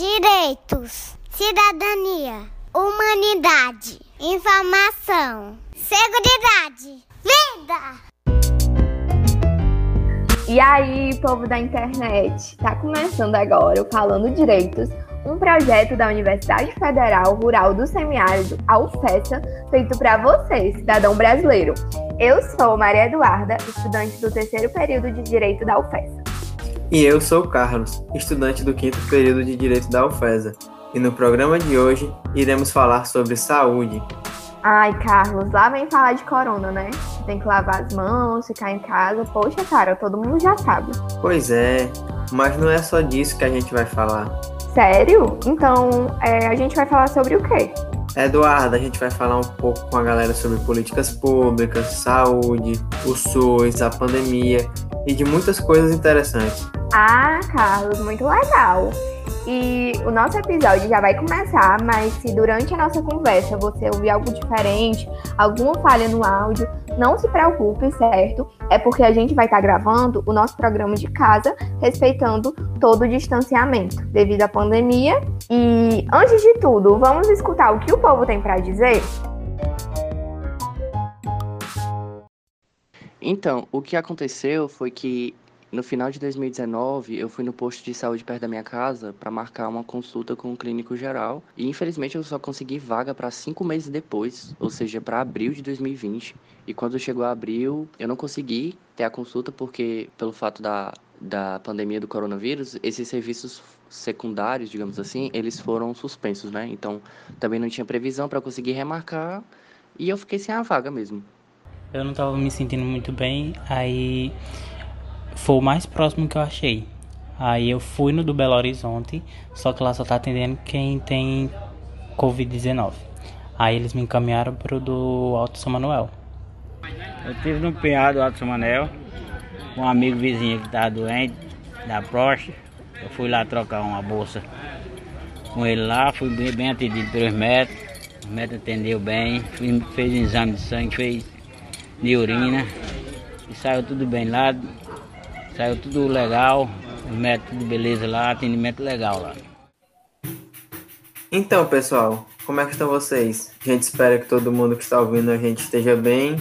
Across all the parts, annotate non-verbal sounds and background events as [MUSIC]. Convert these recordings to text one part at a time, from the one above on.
Direitos, cidadania, humanidade, informação, segurança, vida. E aí, povo da internet, tá começando agora o Falando Direitos, um projeto da Universidade Federal Rural do Semiárido, a UFESA, feito para você, cidadão brasileiro. Eu sou Maria Eduarda, estudante do terceiro período de Direito da UFESA. E eu sou o Carlos, estudante do quinto período de Direito da UFESA. E no programa de hoje iremos falar sobre saúde. Ai, Carlos, lá vem falar de corona, né? Tem que lavar as mãos, ficar em casa. Poxa, cara, todo mundo já sabe. Pois é, mas não é só disso que a gente vai falar. Sério? Então, é, a gente vai falar sobre o quê? Eduardo, a gente vai falar um pouco com a galera sobre políticas públicas, saúde, o SUS, a pandemia e de muitas coisas interessantes. Ah, Carlos, muito legal. E o nosso episódio já vai começar, mas se durante a nossa conversa você ouvir algo diferente, alguma falha no áudio, não se preocupe, certo? É porque a gente vai estar gravando o nosso programa de casa, respeitando todo o distanciamento devido à pandemia. E antes de tudo, vamos escutar o que o povo tem para dizer? Então, o que aconteceu foi que no final de 2019, eu fui no posto de saúde perto da minha casa para marcar uma consulta com o clínico geral e infelizmente eu só consegui vaga para cinco meses depois, ou seja, para abril de 2020. E quando chegou abril, eu não consegui ter a consulta porque, pelo fato da, da pandemia do coronavírus, esses serviços secundários, digamos assim, eles foram suspensos, né? Então também não tinha previsão para conseguir remarcar e eu fiquei sem a vaga mesmo. Eu não estava me sentindo muito bem, aí foi o mais próximo que eu achei. Aí eu fui no do Belo Horizonte, só que lá só tá atendendo quem tem Covid-19. Aí eles me encaminharam pro do Alto São Manuel. Eu tive no PA do Alto São Manuel, um amigo vizinho que tava doente, da próstata. Eu fui lá trocar uma bolsa com ele lá, fui bem, bem atendido pelos médicos. O médico atendeu bem, fez exame de sangue, fez de urina. E saiu tudo bem lá, Saiu tudo legal, método beleza lá, atendimento legal lá. Então, pessoal, como é que estão vocês? A gente espera que todo mundo que está ouvindo a gente esteja bem.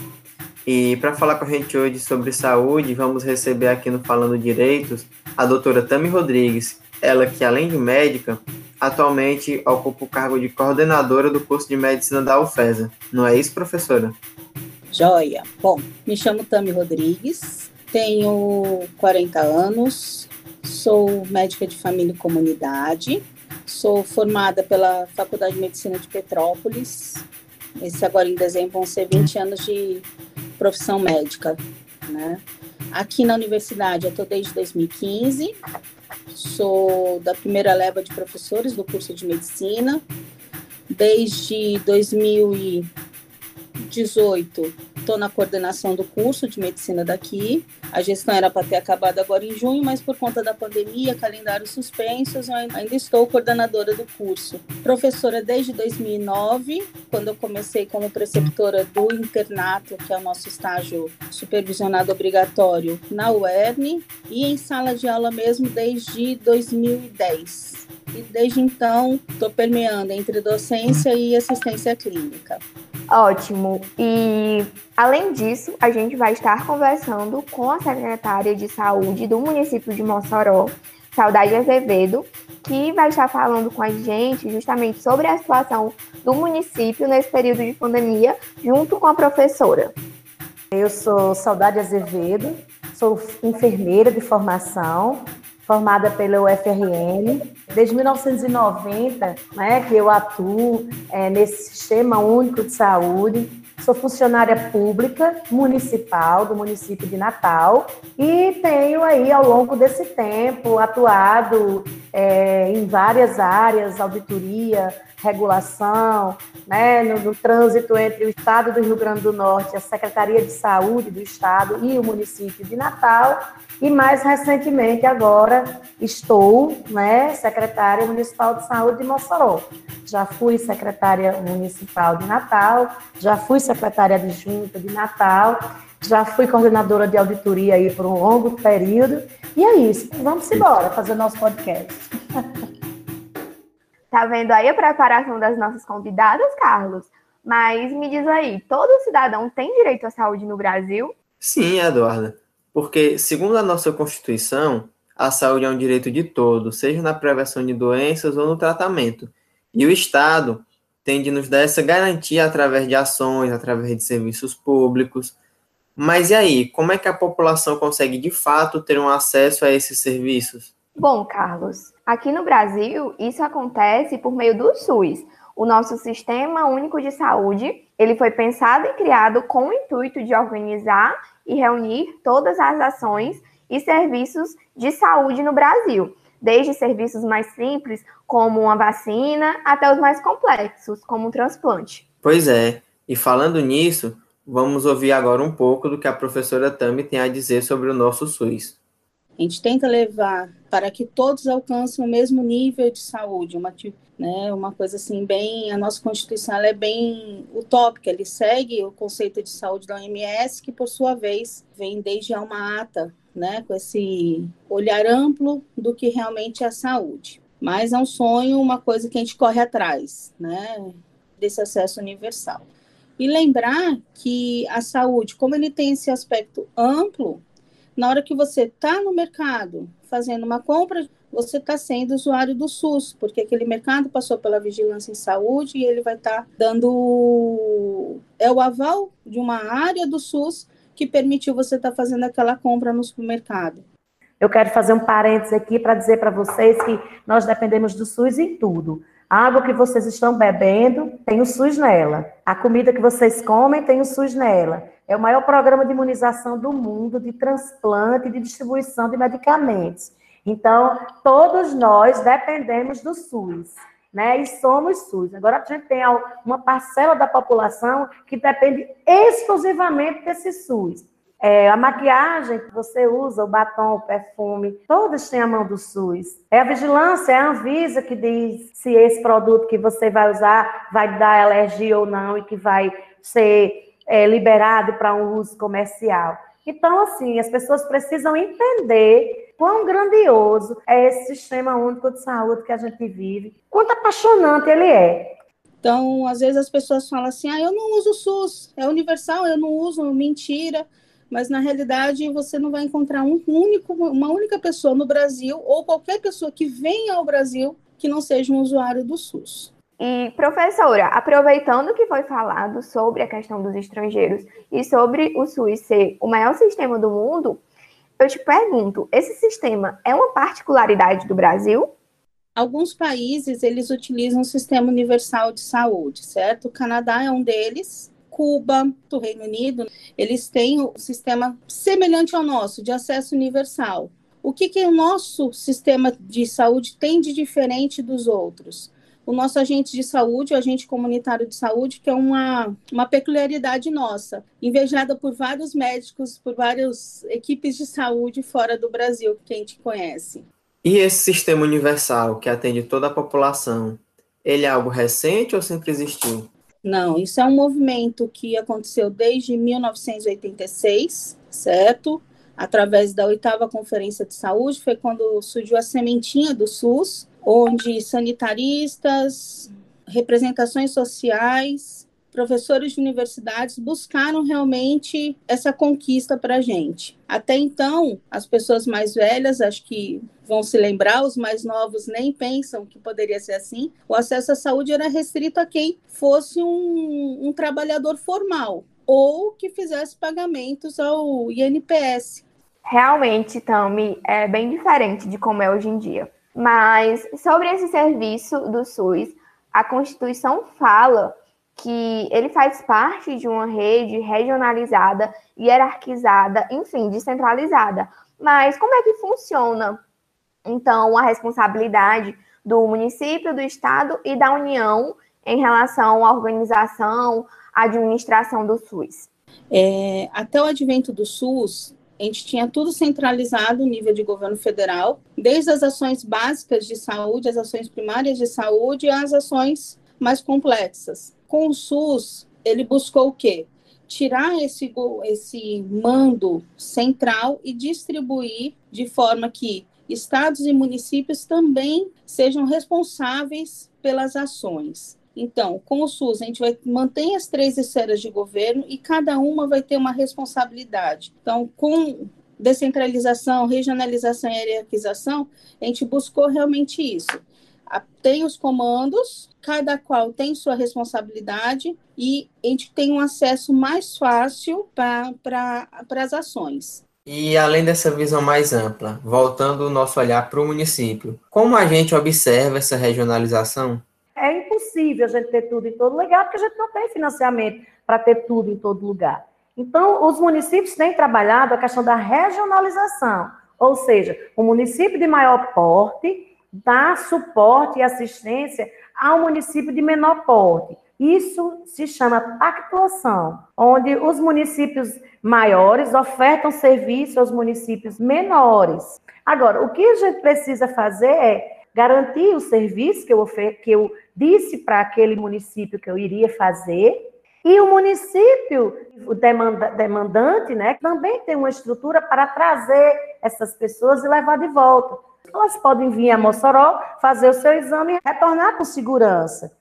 E para falar com a gente hoje sobre saúde, vamos receber aqui no Falando Direitos a doutora Tami Rodrigues, ela que além de médica, atualmente ocupa o cargo de coordenadora do curso de medicina da UFESA. Não é isso, professora? Joia. Bom, me chamo Tami Rodrigues, tenho 40 anos, sou médica de família e comunidade, sou formada pela Faculdade de Medicina de Petrópolis. Esse agora em dezembro vão ser 20 anos de profissão médica, né? Aqui na universidade eu estou desde 2015, sou da primeira leva de professores do curso de medicina. Desde 2018 estou na coordenação do curso de medicina daqui. A gestão era para ter acabado agora em junho, mas por conta da pandemia, calendários suspensos, eu ainda estou coordenadora do curso. Professora desde 2009, quando eu comecei como preceptora do internato, que é o nosso estágio supervisionado obrigatório na UERN, e em sala de aula mesmo desde 2010. E desde então, estou permeando entre docência e assistência clínica. Ótimo. E além disso, a gente vai estar conversando com a secretária de saúde do município de Mossoró, Saudade Azevedo, que vai estar falando com a gente justamente sobre a situação do município nesse período de pandemia, junto com a professora. Eu sou Saudade Azevedo, sou enfermeira de formação, formada pela UFRN. Desde 1990, né, que eu atuo é, nesse Sistema Único de Saúde. Sou funcionária pública municipal do município de Natal e tenho aí, ao longo desse tempo, atuado é, em várias áreas, auditoria, regulação, né, no, no, trânsito entre o Estado do Rio Grande do Norte, a Secretaria de Saúde do Estado e o município de Natal, e mais recentemente agora estou né, secretária municipal de saúde de Mossoró. Já fui secretária municipal de Natal, já fui secretária adjunta de Natal, já fui coordenadora de auditoria aí por um longo período. E é isso. Vamos embora fazer nosso podcast. [LAUGHS] Tá vendo aí a preparação das nossas convidadas, Carlos? Mas me diz aí, todo cidadão tem direito à saúde no Brasil? Sim, Eduarda. Porque, segundo a nossa Constituição, a saúde é um direito de todos, seja na prevenção de doenças ou no tratamento. E o Estado tem de nos dar essa garantia através de ações, através de serviços públicos. Mas e aí, como é que a população consegue de fato ter um acesso a esses serviços? Bom, Carlos, aqui no Brasil isso acontece por meio do SUS, o nosso Sistema Único de Saúde. Ele foi pensado e criado com o intuito de organizar e reunir todas as ações e serviços de saúde no Brasil, desde serviços mais simples, como uma vacina, até os mais complexos, como um transplante. Pois é, e falando nisso, vamos ouvir agora um pouco do que a professora Tami tem a dizer sobre o nosso SUS. A gente tenta levar para que todos alcancem o mesmo nível de saúde, uma, né, uma coisa assim bem, a nossa Constituição é bem utópica, ele segue o conceito de saúde da OMS, que por sua vez vem desde uma ata, né, com esse olhar amplo do que realmente é a saúde. Mas é um sonho, uma coisa que a gente corre atrás, né, desse acesso universal. E lembrar que a saúde, como ele tem esse aspecto amplo, na hora que você está no mercado fazendo uma compra, você está sendo usuário do SUS, porque aquele mercado passou pela vigilância em saúde e ele vai estar tá dando é o aval de uma área do SUS que permitiu você estar tá fazendo aquela compra no supermercado. Eu quero fazer um parênteses aqui para dizer para vocês que nós dependemos do SUS em tudo. A água que vocês estão bebendo tem o SUS nela. A comida que vocês comem tem o SUS nela. É o maior programa de imunização do mundo, de transplante de distribuição de medicamentos. Então, todos nós dependemos do SUS, né? E somos SUS. Agora, a gente tem uma parcela da população que depende exclusivamente desse SUS. É, a maquiagem que você usa, o batom, o perfume, todas têm a mão do SUS. É a vigilância, é a Anvisa que diz se esse produto que você vai usar vai dar alergia ou não e que vai ser é, liberado para um uso comercial. Então, assim, as pessoas precisam entender quão grandioso é esse sistema único de saúde que a gente vive, quanto apaixonante ele é. Então, às vezes as pessoas falam assim: ah, eu não uso o SUS, é universal, eu não uso, mentira mas na realidade você não vai encontrar um único, uma única pessoa no Brasil ou qualquer pessoa que venha ao Brasil que não seja um usuário do SUS. E, professora, aproveitando que foi falado sobre a questão dos estrangeiros e sobre o SUS ser o maior sistema do mundo, eu te pergunto, esse sistema é uma particularidade do Brasil? Alguns países, eles utilizam o sistema universal de saúde, certo? O Canadá é um deles, Cuba, do Reino Unido, eles têm um sistema semelhante ao nosso, de acesso universal. O que, que o nosso sistema de saúde tem de diferente dos outros? O nosso agente de saúde, o agente comunitário de saúde, que é uma, uma peculiaridade nossa, invejada por vários médicos, por várias equipes de saúde fora do Brasil que a gente conhece. E esse sistema universal que atende toda a população, ele é algo recente ou sempre existiu? Não, isso é um movimento que aconteceu desde 1986, certo? Através da oitava Conferência de Saúde, foi quando surgiu a sementinha do SUS, onde sanitaristas, representações sociais, professores de universidades buscaram realmente essa conquista para a gente. Até então, as pessoas mais velhas, acho que vão se lembrar, os mais novos nem pensam que poderia ser assim. O acesso à saúde era restrito a quem fosse um, um trabalhador formal ou que fizesse pagamentos ao INPS. Realmente, Tami, é bem diferente de como é hoje em dia. Mas sobre esse serviço do SUS, a Constituição fala que ele faz parte de uma rede regionalizada, hierarquizada, enfim, descentralizada. Mas como é que funciona, então, a responsabilidade do município, do estado e da União em relação à organização, à administração do SUS? É, até o advento do SUS, a gente tinha tudo centralizado no nível de governo federal, desde as ações básicas de saúde, as ações primárias de saúde, às ações mais complexas. Com o SUS, ele buscou o quê? Tirar esse, esse mando central e distribuir de forma que estados e municípios também sejam responsáveis pelas ações. Então, com o SUS, a gente vai manter as três esferas de governo e cada uma vai ter uma responsabilidade. Então, com descentralização, regionalização e hierarquização, a gente buscou realmente isso. Tem os comandos, cada qual tem sua responsabilidade e a gente tem um acesso mais fácil para pra, as ações. E além dessa visão mais ampla, voltando o nosso olhar para o município, como a gente observa essa regionalização? É impossível a gente ter tudo em todo lugar, porque a gente não tem financiamento para ter tudo em todo lugar. Então, os municípios têm trabalhado a questão da regionalização, ou seja, o município de maior porte dá suporte e assistência ao município de menor porte. Isso se chama pactuação, onde os municípios maiores ofertam serviço aos municípios menores. Agora, o que a gente precisa fazer é garantir o serviço que eu, que eu disse para aquele município que eu iria fazer, e o município, o demanda, demandante, né, também tem uma estrutura para trazer essas pessoas e levar de volta. Elas podem vir a Mossoró, fazer o seu exame e retornar com segurança.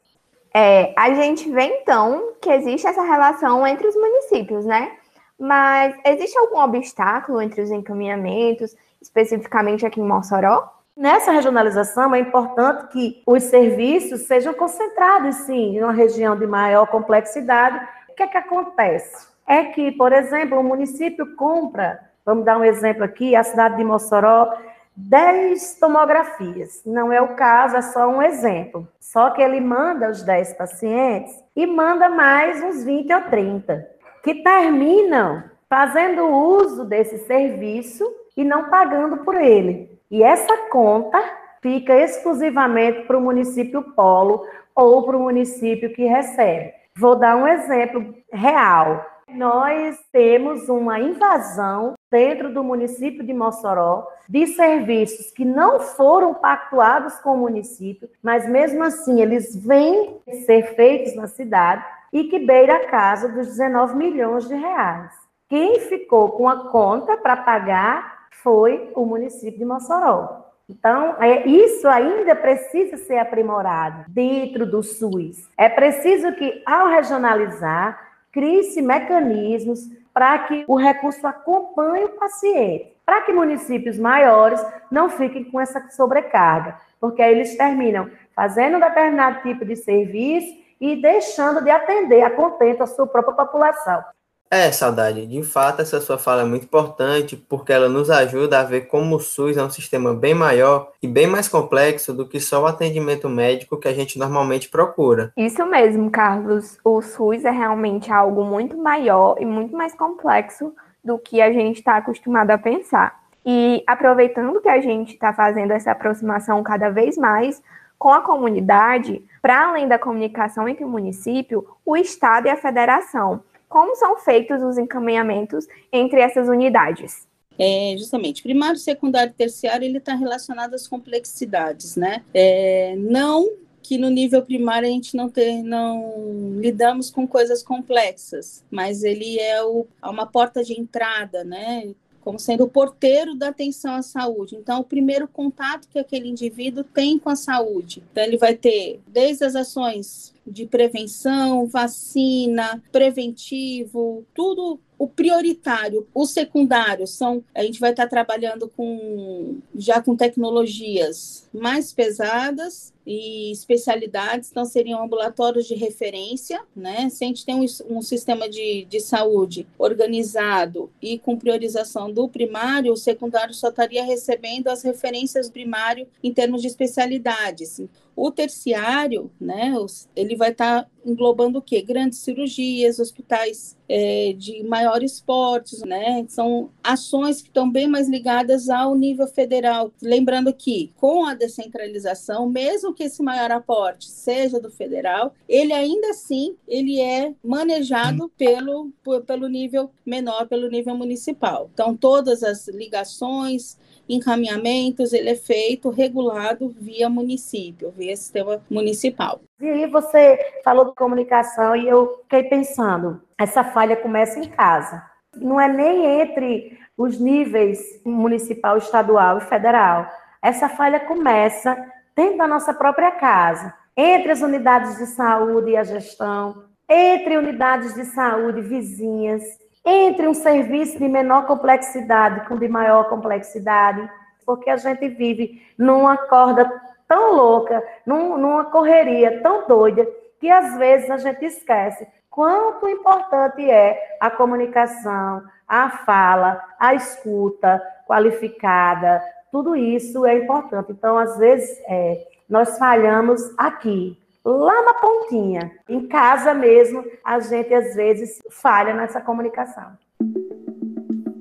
É, a gente vê então que existe essa relação entre os municípios, né? Mas existe algum obstáculo entre os encaminhamentos, especificamente aqui em Mossoró? Nessa regionalização, é importante que os serviços sejam concentrados, sim, em uma região de maior complexidade. O que é que acontece? É que, por exemplo, o município compra, vamos dar um exemplo aqui, a cidade de Mossoró 10 tomografias. Não é o caso, é só um exemplo. Só que ele manda os 10 pacientes e manda mais uns 20 ou 30, que terminam fazendo uso desse serviço e não pagando por ele. E essa conta fica exclusivamente para o município polo ou para o município que recebe. Vou dar um exemplo real. Nós temos uma invasão dentro do município de Mossoró de serviços que não foram pactuados com o município, mas mesmo assim eles vêm ser feitos na cidade e que beira a casa dos 19 milhões de reais. Quem ficou com a conta para pagar foi o município de Mossoró. Então, é, isso ainda precisa ser aprimorado dentro do SUS. É preciso que, ao regionalizar, crie-se mecanismos para que o recurso acompanhe o paciente, para que municípios maiores não fiquem com essa sobrecarga, porque aí eles terminam fazendo um determinado tipo de serviço e deixando de atender a contento a sua própria população. É, Saudade, de fato essa sua fala é muito importante porque ela nos ajuda a ver como o SUS é um sistema bem maior e bem mais complexo do que só o atendimento médico que a gente normalmente procura. Isso mesmo, Carlos. O SUS é realmente algo muito maior e muito mais complexo do que a gente está acostumado a pensar. E aproveitando que a gente está fazendo essa aproximação cada vez mais com a comunidade, para além da comunicação entre o município, o Estado e a federação como são feitos os encaminhamentos entre essas unidades? É, justamente, primário, secundário e terciário, ele está relacionado às complexidades, né? É, não que no nível primário a gente não, ter, não lidamos com coisas complexas, mas ele é o, uma porta de entrada, né? Como sendo o porteiro da atenção à saúde. Então, o primeiro contato que aquele indivíduo tem com a saúde. Então, ele vai ter desde as ações de prevenção, vacina, preventivo, tudo o prioritário, o secundário são a gente vai estar trabalhando com já com tecnologias mais pesadas e especialidades, então seriam ambulatórios de referência, né? Se a gente tem um, um sistema de, de saúde organizado e com priorização do primário, o secundário só estaria recebendo as referências primário em termos de especialidades. O terciário, né, ele vai estar tá englobando o quê? Grandes cirurgias, hospitais é, de maiores portes, né? São ações que estão bem mais ligadas ao nível federal. Lembrando que, com a descentralização, mesmo que esse maior aporte seja do federal, ele ainda assim ele é manejado pelo, pelo nível menor, pelo nível municipal. Então, todas as ligações, encaminhamentos, ele é feito regulado via município, via sistema municipal. E aí você falou de comunicação e eu fiquei pensando, essa falha começa em casa. Não é nem entre os níveis municipal, estadual e federal. Essa falha começa dentro da nossa própria casa, entre as unidades de saúde e a gestão, entre unidades de saúde vizinhas, entre um serviço de menor complexidade com de maior complexidade, porque a gente vive numa corda tão louca, num, numa correria tão doida, que às vezes a gente esquece quanto importante é a comunicação, a fala, a escuta qualificada, tudo isso é importante. Então, às vezes, é, nós falhamos aqui, lá na pontinha. Em casa mesmo, a gente às vezes falha nessa comunicação.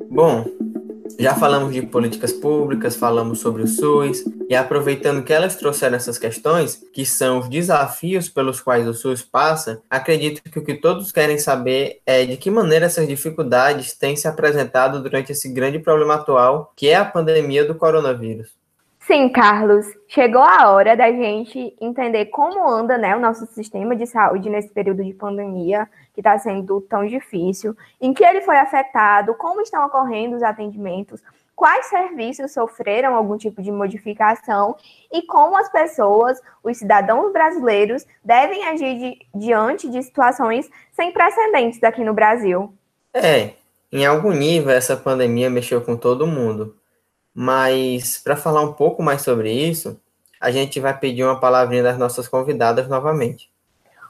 Bom, já falamos de políticas públicas, falamos sobre o SUS, e aproveitando que elas trouxeram essas questões, que são os desafios pelos quais o SUS passa, acredito que o que todos querem saber é de que maneira essas dificuldades têm se apresentado durante esse grande problema atual, que é a pandemia do coronavírus. Sim, Carlos, chegou a hora da gente entender como anda né, o nosso sistema de saúde nesse período de pandemia, que está sendo tão difícil, em que ele foi afetado, como estão ocorrendo os atendimentos, quais serviços sofreram algum tipo de modificação e como as pessoas, os cidadãos brasileiros, devem agir de, diante de situações sem precedentes aqui no Brasil. É, em algum nível essa pandemia mexeu com todo mundo mas para falar um pouco mais sobre isso, a gente vai pedir uma palavrinha das nossas convidadas novamente.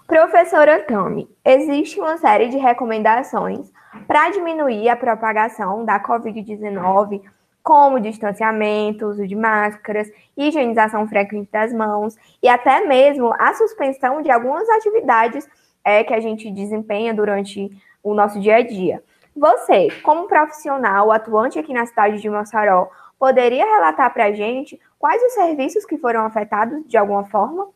Professora Tami, existe uma série de recomendações para diminuir a propagação da Covid-19, como distanciamento, uso de máscaras, higienização frequente das mãos e até mesmo a suspensão de algumas atividades é, que a gente desempenha durante o nosso dia a dia. Você, como profissional atuante aqui na cidade de Mossoró, Poderia relatar para a gente quais os serviços que foram afetados de alguma forma?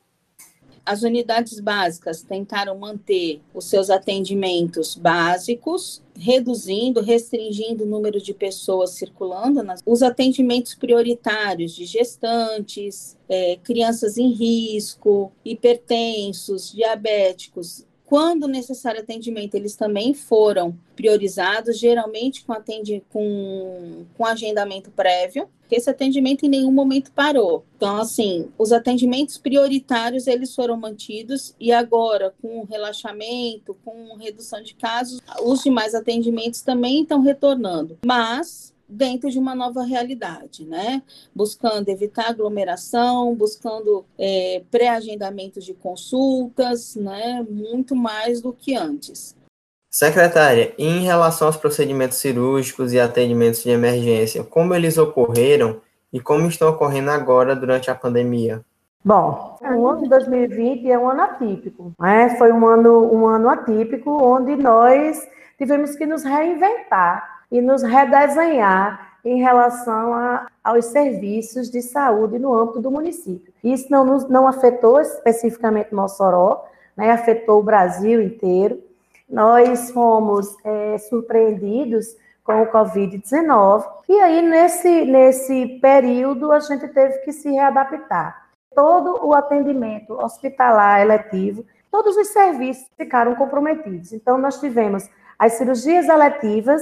As unidades básicas tentaram manter os seus atendimentos básicos, reduzindo, restringindo o número de pessoas circulando. Os atendimentos prioritários de gestantes, é, crianças em risco, hipertensos, diabéticos, quando necessário atendimento, eles também foram priorizados, geralmente com, atendi com, com agendamento prévio, porque esse atendimento em nenhum momento parou. Então, assim, os atendimentos prioritários, eles foram mantidos, e agora, com relaxamento, com redução de casos, os demais atendimentos também estão retornando. Mas dentro de uma nova realidade, né? Buscando evitar aglomeração, buscando é, pré-agendamento de consultas, né? Muito mais do que antes. Secretária, em relação aos procedimentos cirúrgicos e atendimentos de emergência, como eles ocorreram e como estão ocorrendo agora durante a pandemia? Bom, o ano de 2020 é um ano atípico, né? Foi um ano, um ano atípico onde nós tivemos que nos reinventar e nos redesenhar em relação a, aos serviços de saúde no âmbito do município. Isso não, não afetou especificamente Mossoró, né, afetou o Brasil inteiro. Nós fomos é, surpreendidos com o Covid-19, e aí nesse, nesse período a gente teve que se readaptar. Todo o atendimento hospitalar eletivo, todos os serviços ficaram comprometidos. Então, nós tivemos as cirurgias eletivas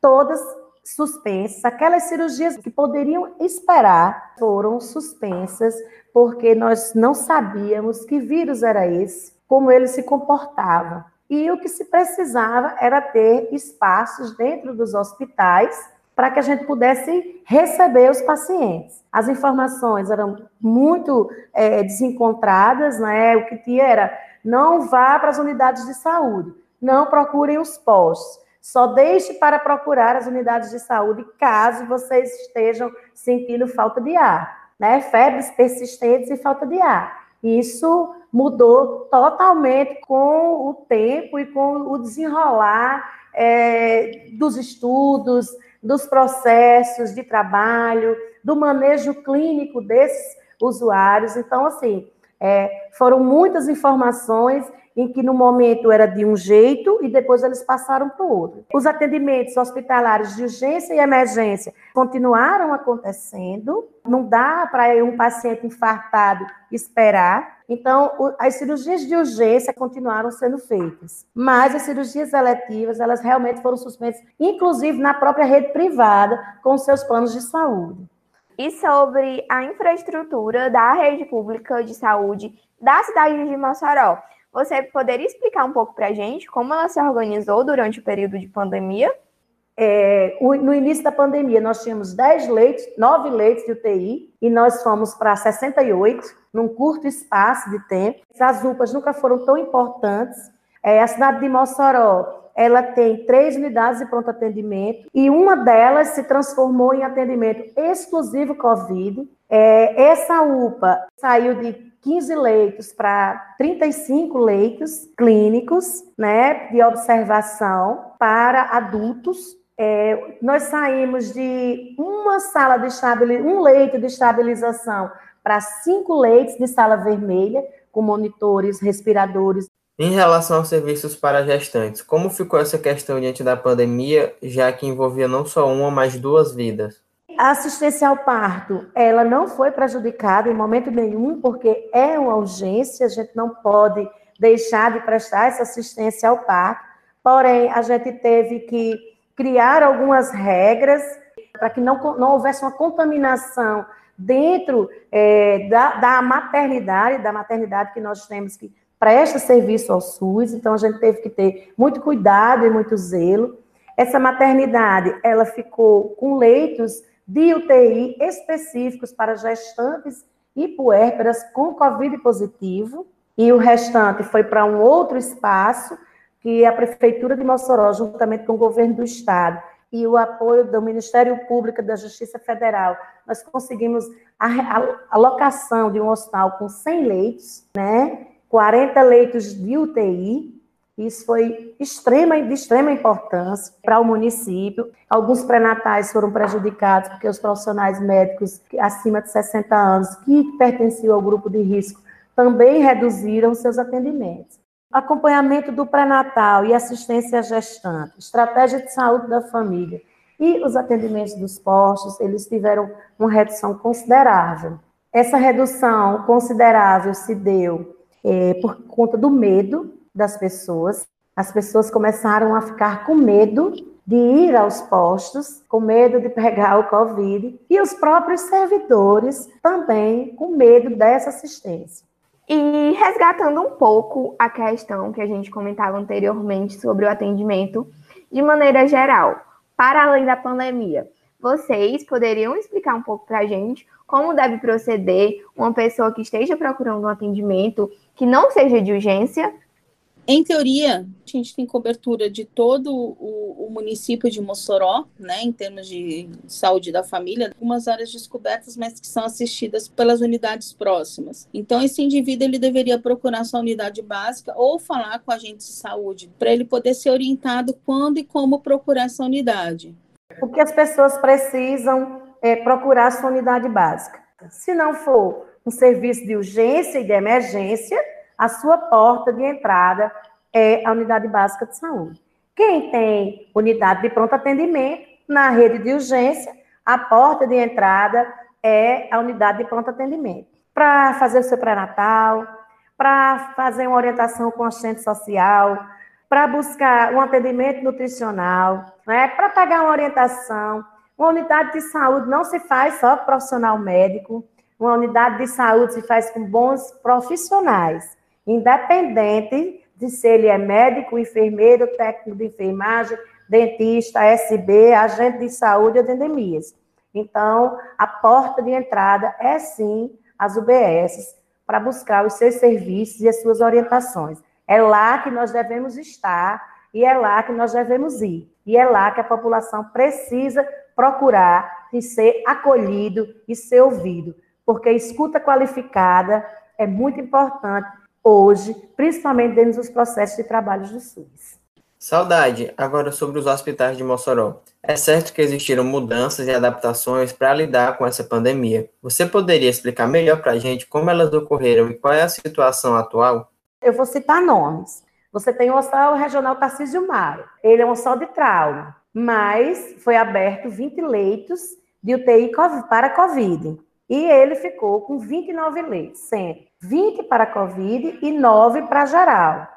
todas suspensas. Aquelas cirurgias que poderiam esperar foram suspensas porque nós não sabíamos que vírus era esse, como ele se comportava. E o que se precisava era ter espaços dentro dos hospitais para que a gente pudesse receber os pacientes. As informações eram muito é, desencontradas, né? O que tinha era não vá para as unidades de saúde, não procurem os postos. Só deixe para procurar as unidades de saúde caso vocês estejam sentindo falta de ar, né? Febres persistentes e falta de ar. Isso mudou totalmente com o tempo e com o desenrolar é, dos estudos, dos processos de trabalho, do manejo clínico desses usuários. Então, assim, é, foram muitas informações em que no momento era de um jeito e depois eles passaram para o outro. Os atendimentos hospitalares de urgência e emergência continuaram acontecendo. Não dá para um paciente infartado esperar. Então, as cirurgias de urgência continuaram sendo feitas, mas as cirurgias eletivas, elas realmente foram suspensas, inclusive na própria rede privada, com seus planos de saúde. E sobre a infraestrutura da rede pública de saúde da cidade de Mossoró, você poderia explicar um pouco para a gente como ela se organizou durante o período de pandemia? É, no início da pandemia, nós tínhamos 10 leitos, 9 leitos de UTI, e nós fomos para 68, num curto espaço de tempo. As UPAs nunca foram tão importantes. É, a cidade de Mossoró, ela tem três unidades de pronto atendimento, e uma delas se transformou em atendimento exclusivo COVID. É, essa UPA saiu de 15 leitos para 35 leitos clínicos, né, de observação para adultos. É, nós saímos de uma sala de estabilização, um leito de estabilização para cinco leitos de sala vermelha, com monitores, respiradores. Em relação aos serviços para gestantes, como ficou essa questão diante da pandemia, já que envolvia não só uma, mas duas vidas? A assistência ao parto, ela não foi prejudicada em momento nenhum, porque é uma urgência, a gente não pode deixar de prestar essa assistência ao parto. Porém, a gente teve que criar algumas regras para que não, não houvesse uma contaminação dentro é, da, da maternidade, da maternidade que nós temos que presta serviço ao SUS, então a gente teve que ter muito cuidado e muito zelo. Essa maternidade, ela ficou com leitos de UTI específicos para gestantes e puérperas com Covid positivo, e o restante foi para um outro espaço que a Prefeitura de Mossoró, juntamente com o governo do Estado e o apoio do Ministério Público da Justiça Federal, nós conseguimos a alocação de um hospital com 100 leitos, né? 40 leitos de UTI, isso foi extrema, de extrema importância para o município. Alguns pré-natais foram prejudicados porque os profissionais médicos acima de 60 anos, que pertenciam ao grupo de risco, também reduziram seus atendimentos. Acompanhamento do pré-natal e assistência à gestante, estratégia de saúde da família e os atendimentos dos postos, eles tiveram uma redução considerável. Essa redução considerável se deu é, por conta do medo das pessoas. As pessoas começaram a ficar com medo de ir aos postos, com medo de pegar o Covid, e os próprios servidores também com medo dessa assistência. E resgatando um pouco a questão que a gente comentava anteriormente sobre o atendimento de maneira geral, para além da pandemia, vocês poderiam explicar um pouco para a gente como deve proceder uma pessoa que esteja procurando um atendimento que não seja de urgência, em teoria, a gente tem cobertura de todo o, o, município de Mossoró, né, em termos de saúde da família, algumas áreas descobertas, mas que são assistidas pelas unidades próximas. Então, esse indivíduo ele deveria procurar sua unidade básica ou falar com a agente de saúde para ele poder ser orientado quando e como procurar essa unidade. O que as pessoas precisam é procurar sua unidade básica. Se não for um serviço de urgência e de emergência, a sua porta de entrada é a unidade básica de saúde. Quem tem unidade de pronto atendimento, na rede de urgência, a porta de entrada é a unidade de pronto atendimento. Para fazer o seu pré-natal, para fazer uma orientação com assistente social, para buscar um atendimento nutricional, né? para pagar uma orientação. Uma unidade de saúde não se faz só com profissional médico, uma unidade de saúde se faz com bons profissionais independente de se ele é médico, enfermeiro, técnico de enfermagem, dentista, SB, agente de saúde ou de endemias. Então, a porta de entrada é sim as UBS para buscar os seus serviços e as suas orientações. É lá que nós devemos estar e é lá que nós devemos ir. E é lá que a população precisa procurar e ser acolhido e ser ouvido, porque escuta qualificada é muito importante hoje, principalmente dentro dos processos de trabalho do SUS. Saudade, agora sobre os hospitais de Mossoró. É certo que existiram mudanças e adaptações para lidar com essa pandemia. Você poderia explicar melhor para a gente como elas ocorreram e qual é a situação atual? Eu vou citar nomes. Você tem o Hospital Regional Tarcísio Mário. Ele é um hospital de trauma, mas foi aberto 20 leitos de UTI para Covid. E ele ficou com 29 leitos, sendo 20 para Covid e 9 para geral.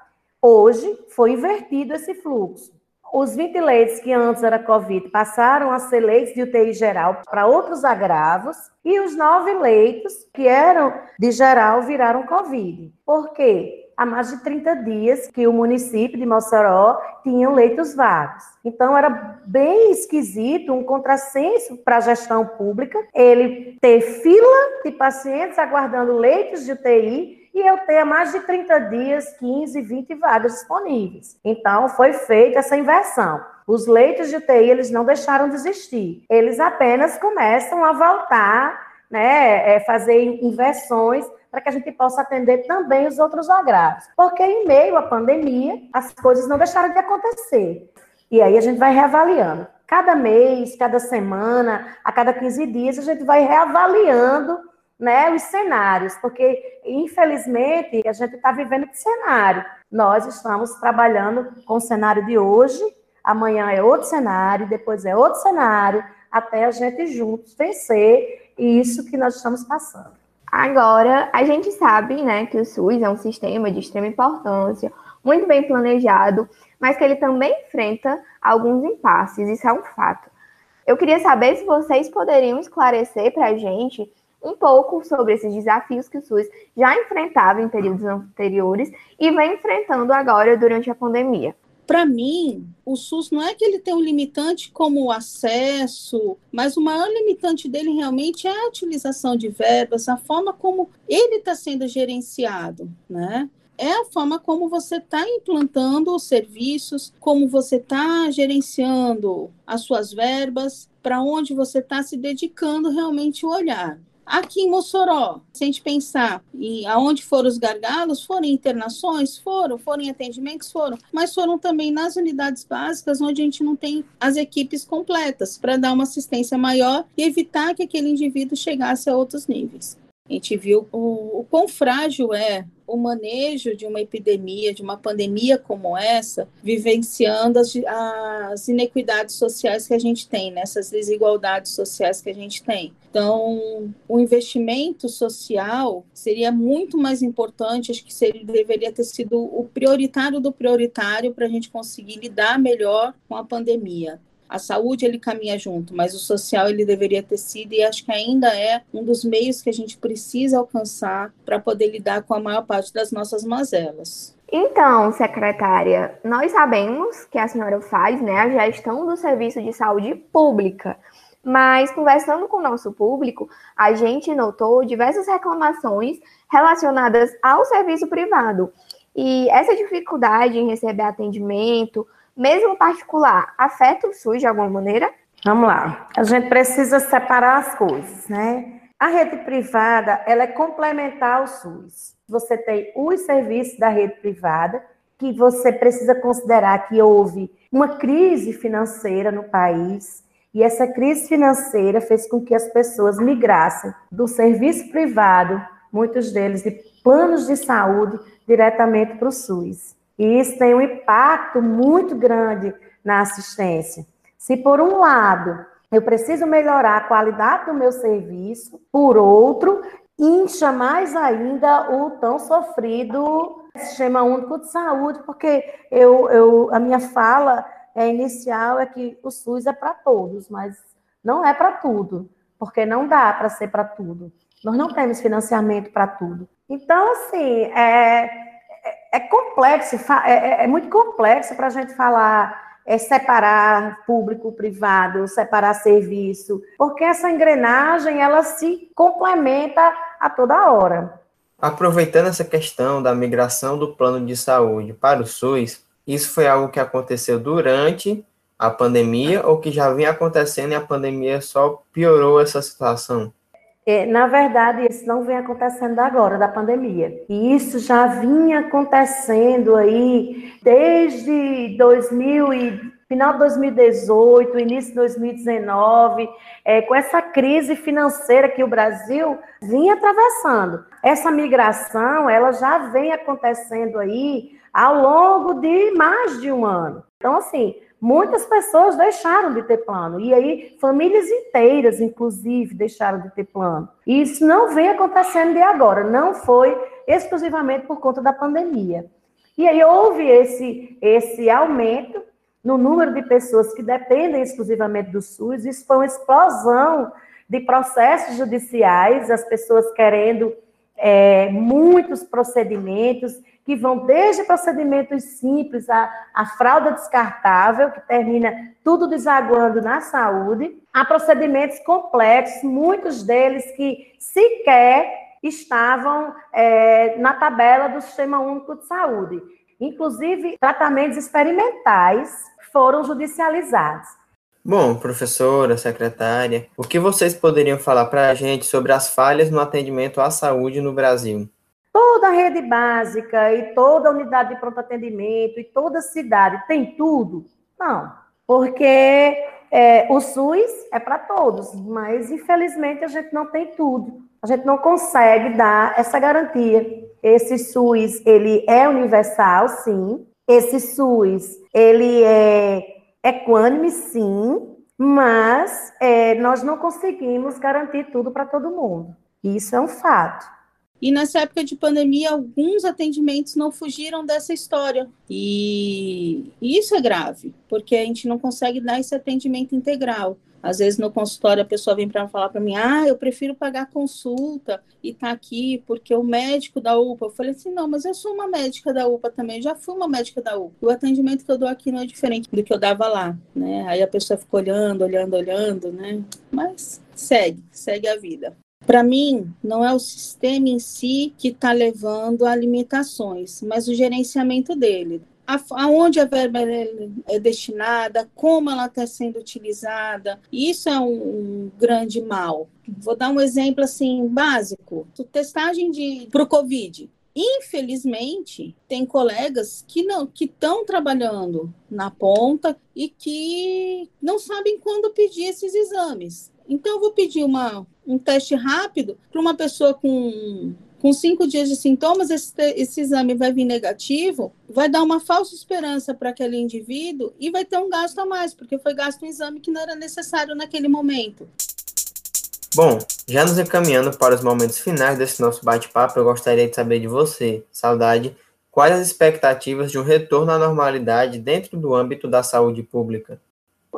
Hoje foi invertido esse fluxo. Os 20 leitos que antes era Covid passaram a ser leitos de UTI geral para outros agravos, e os nove leitos que eram de geral viraram Covid. Por quê? Há mais de 30 dias que o município de Mossoró tinha leitos vagos. Então era bem esquisito, um contrassenso para a gestão pública, ele ter fila de pacientes aguardando leitos de UTI e eu ter há mais de 30 dias 15, 20 vagas disponíveis. Então foi feita essa inversão. Os leitos de UTI eles não deixaram de existir. Eles apenas começam a voltar, né, é, fazer inversões para que a gente possa atender também os outros agravos. Porque em meio à pandemia, as coisas não deixaram de acontecer. E aí a gente vai reavaliando. Cada mês, cada semana, a cada 15 dias, a gente vai reavaliando né, os cenários, porque infelizmente a gente está vivendo que cenário. Nós estamos trabalhando com o cenário de hoje, amanhã é outro cenário, depois é outro cenário, até a gente juntos vencer isso que nós estamos passando. Agora, a gente sabe né, que o SUS é um sistema de extrema importância, muito bem planejado, mas que ele também enfrenta alguns impasses, isso é um fato. Eu queria saber se vocês poderiam esclarecer para a gente um pouco sobre esses desafios que o SUS já enfrentava em períodos anteriores e vem enfrentando agora durante a pandemia para mim, o SUS não é que ele tem um limitante como o acesso, mas o maior limitante dele realmente é a utilização de verbas, a forma como ele está sendo gerenciado, né? É a forma como você está implantando os serviços, como você está gerenciando as suas verbas, para onde você está se dedicando realmente o olhar. Aqui em Mossoró, se a gente pensar em aonde foram os gargalos, foram internações? Foram, foram atendimentos? Foram, mas foram também nas unidades básicas, onde a gente não tem as equipes completas para dar uma assistência maior e evitar que aquele indivíduo chegasse a outros níveis. A gente viu o, o quão frágil é o manejo de uma epidemia, de uma pandemia como essa, vivenciando as, as inequidades sociais que a gente tem, né? desigualdades sociais que a gente tem. Então, o investimento social seria muito mais importante, acho que seria, deveria ter sido o prioritário do prioritário para a gente conseguir lidar melhor com a pandemia a saúde ele caminha junto, mas o social ele deveria ter sido e acho que ainda é um dos meios que a gente precisa alcançar para poder lidar com a maior parte das nossas mazelas. Então, secretária, nós sabemos que a senhora faz né, a gestão do serviço de saúde pública, mas conversando com o nosso público, a gente notou diversas reclamações relacionadas ao serviço privado. E essa dificuldade em receber atendimento, mesmo particular, afeta o SUS de alguma maneira? Vamos lá. A gente precisa separar as coisas, né? A rede privada, ela é complementar ao SUS. Você tem os serviços da rede privada, que você precisa considerar que houve uma crise financeira no país, e essa crise financeira fez com que as pessoas migrassem do serviço privado, muitos deles de planos de saúde, diretamente para o SUS. E isso tem um impacto muito grande na assistência. Se, por um lado, eu preciso melhorar a qualidade do meu serviço, por outro, incha mais ainda o tão sofrido Sistema Único de Saúde, porque eu, eu, a minha fala é, inicial é que o SUS é para todos, mas não é para tudo, porque não dá para ser para tudo. Nós não temos financiamento para tudo. Então, assim, é, é complexo, é, é, é muito complexo para a gente falar, é separar público privado, separar serviço, porque essa engrenagem ela se complementa a toda hora. Aproveitando essa questão da migração do plano de saúde para o SUS, isso foi algo que aconteceu durante a pandemia ou que já vinha acontecendo e a pandemia só piorou essa situação? É, na verdade, isso não vem acontecendo agora, da pandemia. E isso já vinha acontecendo aí desde 2000 e final de 2018, início de 2019, é, com essa crise financeira que o Brasil vinha atravessando. essa migração, ela já vem acontecendo aí ao longo de mais de um ano. Então, assim, muitas pessoas deixaram de ter plano. E aí, famílias inteiras, inclusive, deixaram de ter plano. E isso não vem acontecendo de agora, não foi exclusivamente por conta da pandemia. E aí houve esse, esse aumento no número de pessoas que dependem exclusivamente do SUS, isso foi uma explosão de processos judiciais, as pessoas querendo é, muitos procedimentos, que vão desde procedimentos simples, a, a fralda descartável, que termina tudo desaguando na saúde, a procedimentos complexos, muitos deles que sequer estavam é, na tabela do Sistema Único de Saúde. Inclusive, tratamentos experimentais foram judicializados. Bom, professora, secretária, o que vocês poderiam falar para a gente sobre as falhas no atendimento à saúde no Brasil? Toda a rede básica e toda a unidade de pronto atendimento e toda a cidade tem tudo? Não, porque é, o SUS é para todos, mas infelizmente a gente não tem tudo. A gente não consegue dar essa garantia. Esse SUS, ele é universal, sim. Esse SUS, ele é equânime, sim, mas é, nós não conseguimos garantir tudo para todo mundo. Isso é um fato. E nessa época de pandemia, alguns atendimentos não fugiram dessa história. E isso é grave, porque a gente não consegue dar esse atendimento integral. Às vezes no consultório a pessoa vem para falar para mim: "Ah, eu prefiro pagar consulta e tá aqui porque o médico da UPA". Eu falei assim: "Não, mas eu sou uma médica da UPA também, já fui uma médica da UPA. O atendimento que eu dou aqui não é diferente do que eu dava lá, né? Aí a pessoa fica olhando, olhando, olhando, né? Mas segue, segue a vida. Para mim, não é o sistema em si que está levando a limitações, mas o gerenciamento dele. Aonde a verba é destinada, como ela está sendo utilizada, isso é um, um, grande mal. Vou dar um exemplo assim básico: testagem para o Covid. Infelizmente, tem colegas que não que estão trabalhando na ponta e que não sabem quando pedir esses exames. Então, eu vou pedir uma, um teste rápido para uma pessoa com, com cinco dias de sintomas, esse, esse exame vai vir negativo, vai dar uma falsa esperança para aquele indivíduo e vai ter um gasto a mais, porque foi gasto um exame que não era necessário naquele momento. Bom, já nos encaminhando para os momentos finais desse nosso bate-papo, eu gostaria de saber de você, Saudade, quais as expectativas de um retorno à normalidade dentro do âmbito da saúde pública?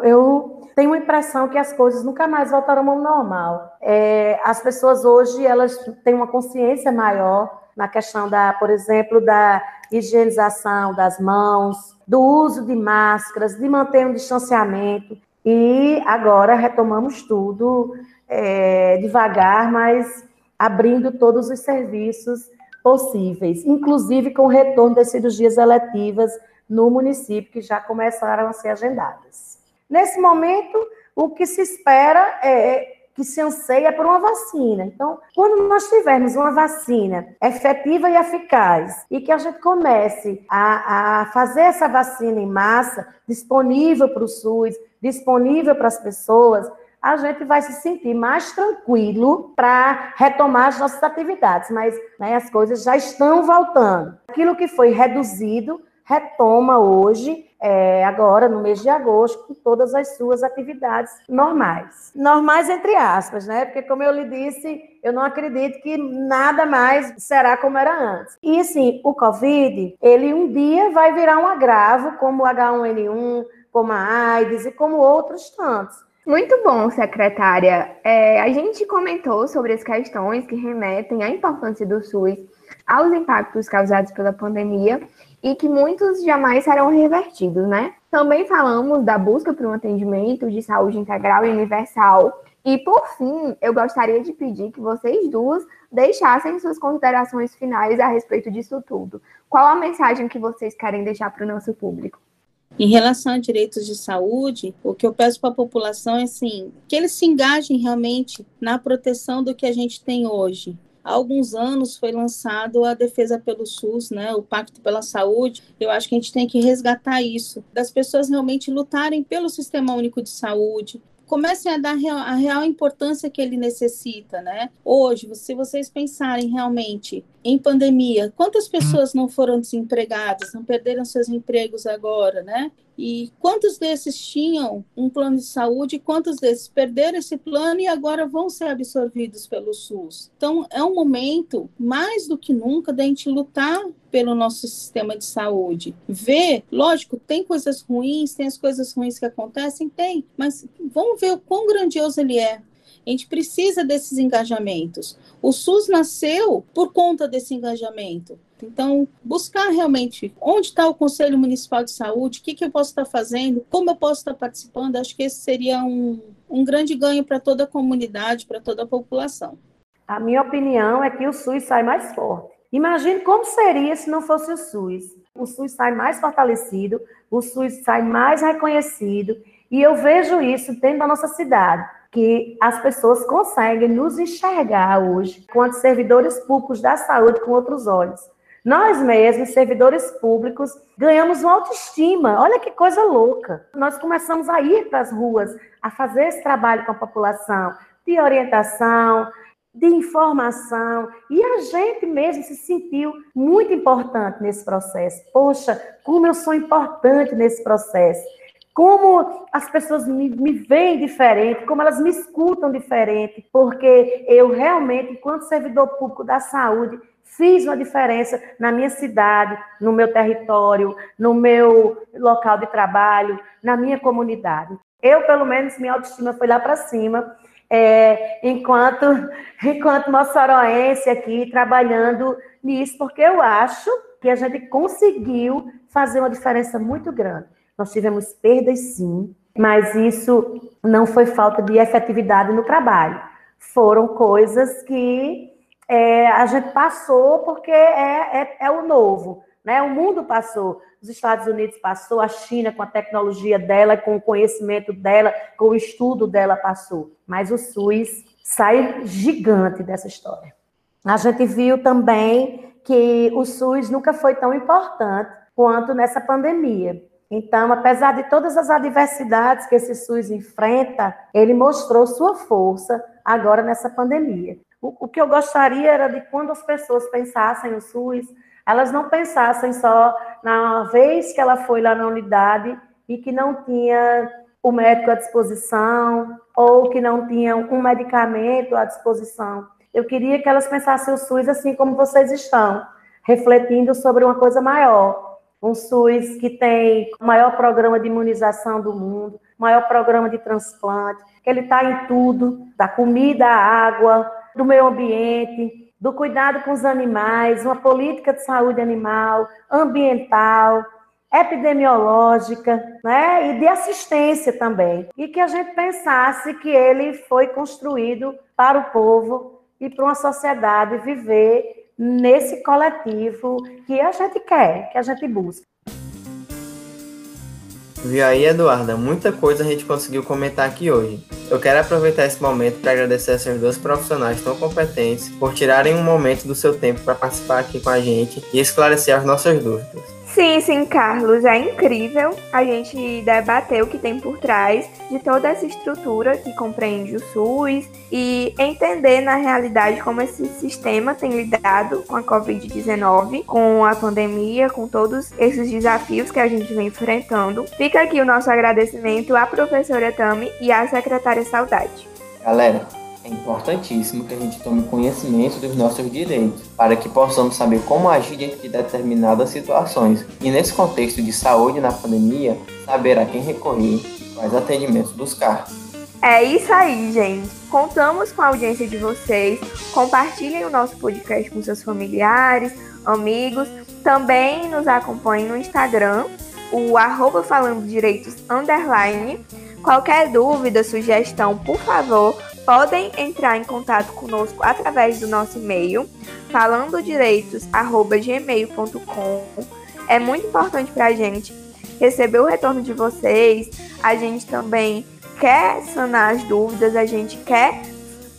Eu tenho a impressão que as coisas nunca mais voltarão ao normal. É, as pessoas hoje elas têm uma consciência maior na questão da, por exemplo, da higienização das mãos, do uso de máscaras, de manter um distanciamento. E agora retomamos tudo é, devagar, mas abrindo todos os serviços possíveis, inclusive com o retorno das cirurgias eletivas no município, que já começaram a ser agendadas. Nesse momento, o que se espera é que se anseia por uma vacina. Então, quando nós tivermos uma vacina efetiva e eficaz e que a gente comece a, a fazer essa vacina em massa, disponível para o SUS, disponível para as pessoas, a gente vai se sentir mais tranquilo para retomar as nossas atividades. Mas né, as coisas já estão voltando. Aquilo que foi reduzido retoma hoje, é, agora no mês de agosto, com todas as suas atividades normais. Normais entre aspas, né? Porque, como eu lhe disse, eu não acredito que nada mais será como era antes. E sim, o Covid, ele um dia vai virar um agravo, como o H1N1, como a AIDS e como outros tantos. Muito bom, secretária. É, a gente comentou sobre as questões que remetem à importância do SUS aos impactos causados pela pandemia e que muitos jamais serão revertidos, né? Também falamos da busca por um atendimento de saúde integral e universal. E, por fim, eu gostaria de pedir que vocês duas deixassem suas considerações finais a respeito disso tudo. Qual a mensagem que vocês querem deixar para o nosso público? Em relação a direitos de saúde, o que eu peço para a população é assim, que eles se engajem realmente na proteção do que a gente tem hoje, há alguns anos foi lançado a defesa pelo SUS, né, o Pacto pela Saúde. Eu acho que a gente tem que resgatar isso, das pessoas realmente lutarem pelo Sistema Único de Saúde, comecem a dar a real importância que ele necessita, né? Hoje, se vocês pensarem realmente em pandemia, quantas pessoas não foram desempregadas, não perderam seus empregos agora, né? E quantos desses tinham um plano de saúde, quantos desses perderam esse plano e agora vão ser absorvidos pelo SUS? Então, é um momento, mais do que nunca, da gente lutar pelo nosso sistema de saúde. Ver, lógico, tem coisas ruins, tem as coisas ruins que acontecem, tem, mas vamos ver o quão grandioso ele é. A gente precisa desses engajamentos. O SUS nasceu por conta desse engajamento. Então, buscar realmente onde está o Conselho Municipal de Saúde, o que, que eu posso estar fazendo, como eu posso estar participando, acho que esse seria um, um grande ganho para toda a comunidade, para toda a população. A minha opinião é que o SUS sai mais forte. Imagine como seria se não fosse o SUS. O SUS sai mais fortalecido, o SUS sai mais reconhecido, e eu vejo isso dentro da nossa cidade que as pessoas conseguem nos enxergar hoje, quanto servidores públicos da saúde, com outros olhos. Nós mesmos, servidores públicos, ganhamos uma autoestima. Olha que coisa louca. Nós começamos a ir para as ruas, a fazer esse trabalho com a população, de orientação, de informação, e a gente mesmo se sentiu muito importante nesse processo. Poxa, como eu sou importante nesse processo como as pessoas me, me veem diferente, como elas me escutam diferente, porque eu realmente, enquanto servidor público da saúde, fiz uma diferença na minha cidade, no meu território, no meu local de trabalho, na minha comunidade. Eu, pelo menos, minha autoestima foi lá para cima, é, enquanto, [LAUGHS] enquanto moçoroense aqui, trabalhando nisso, porque eu acho que a gente conseguiu fazer uma diferença muito grande. Nós tivemos perdas, sim, mas isso não foi falta de efetividade no trabalho. Foram coisas que é, a gente passou porque é, é, é, o novo. Né? O mundo passou, os Estados Unidos passou, a China com a tecnologia dela, com o conhecimento dela, com o estudo dela passou. Mas o SUS sai gigante dessa história. A gente viu também que o SUS nunca foi tão importante quanto nessa pandemia. Então, apesar de todas as adversidades que esse SUS enfrenta, ele mostrou sua força agora nessa pandemia. O, o que eu gostaria era de quando as pessoas pensassem no SUS, elas não pensassem só na vez que ela foi lá na unidade e que não tinha o médico à disposição ou que não tinha um medicamento à disposição. Eu queria que elas pensassem o SUS assim como vocês estão, refletindo sobre uma coisa maior, um SUS que tem o maior programa de imunização do mundo, maior programa de transplante, que ele está em tudo, da comida à água, do meio ambiente, do cuidado com os animais, uma política de saúde animal, ambiental, epidemiológica, né? E de assistência também. E que a gente pensasse que ele foi construído para o povo e para uma sociedade viver nesse coletivo que a gente quer, que a gente busca. Viu aí, Eduarda? Muita coisa a gente conseguiu comentar aqui hoje. Eu quero aproveitar esse momento para agradecer a essas duas profissionais tão competentes por tirarem um momento do seu tempo para participar aqui com a gente e esclarecer as nossas dúvidas. Sim, sim, Carlos, é incrível a gente debater o que tem por trás de toda essa estrutura que compreende o SUS e entender na realidade como esse sistema tem lidado com a Covid-19, com a pandemia, com todos esses desafios que a gente vem enfrentando. Fica aqui o nosso agradecimento à professora Tami e à secretária Saudade. Galera, é importantíssimo que a gente tome conhecimento dos nossos direitos, para que possamos saber como agir diante de determinadas situações. E nesse contexto de saúde na pandemia, saber a quem recorrer quais atendimentos buscar. É isso aí, gente. Contamos com a audiência de vocês. Compartilhem o nosso podcast com seus familiares, amigos. Também nos acompanhem no Instagram, o arroba falando direitos underline. Qualquer dúvida, sugestão, por favor, podem entrar em contato conosco através do nosso e-mail falandodireitos@gmail.com. É muito importante para a gente receber o retorno de vocês. A gente também quer sanar as dúvidas, a gente quer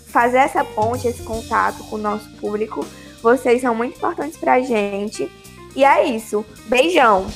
fazer essa ponte, esse contato com o nosso público. Vocês são muito importantes para a gente. E é isso. Beijão!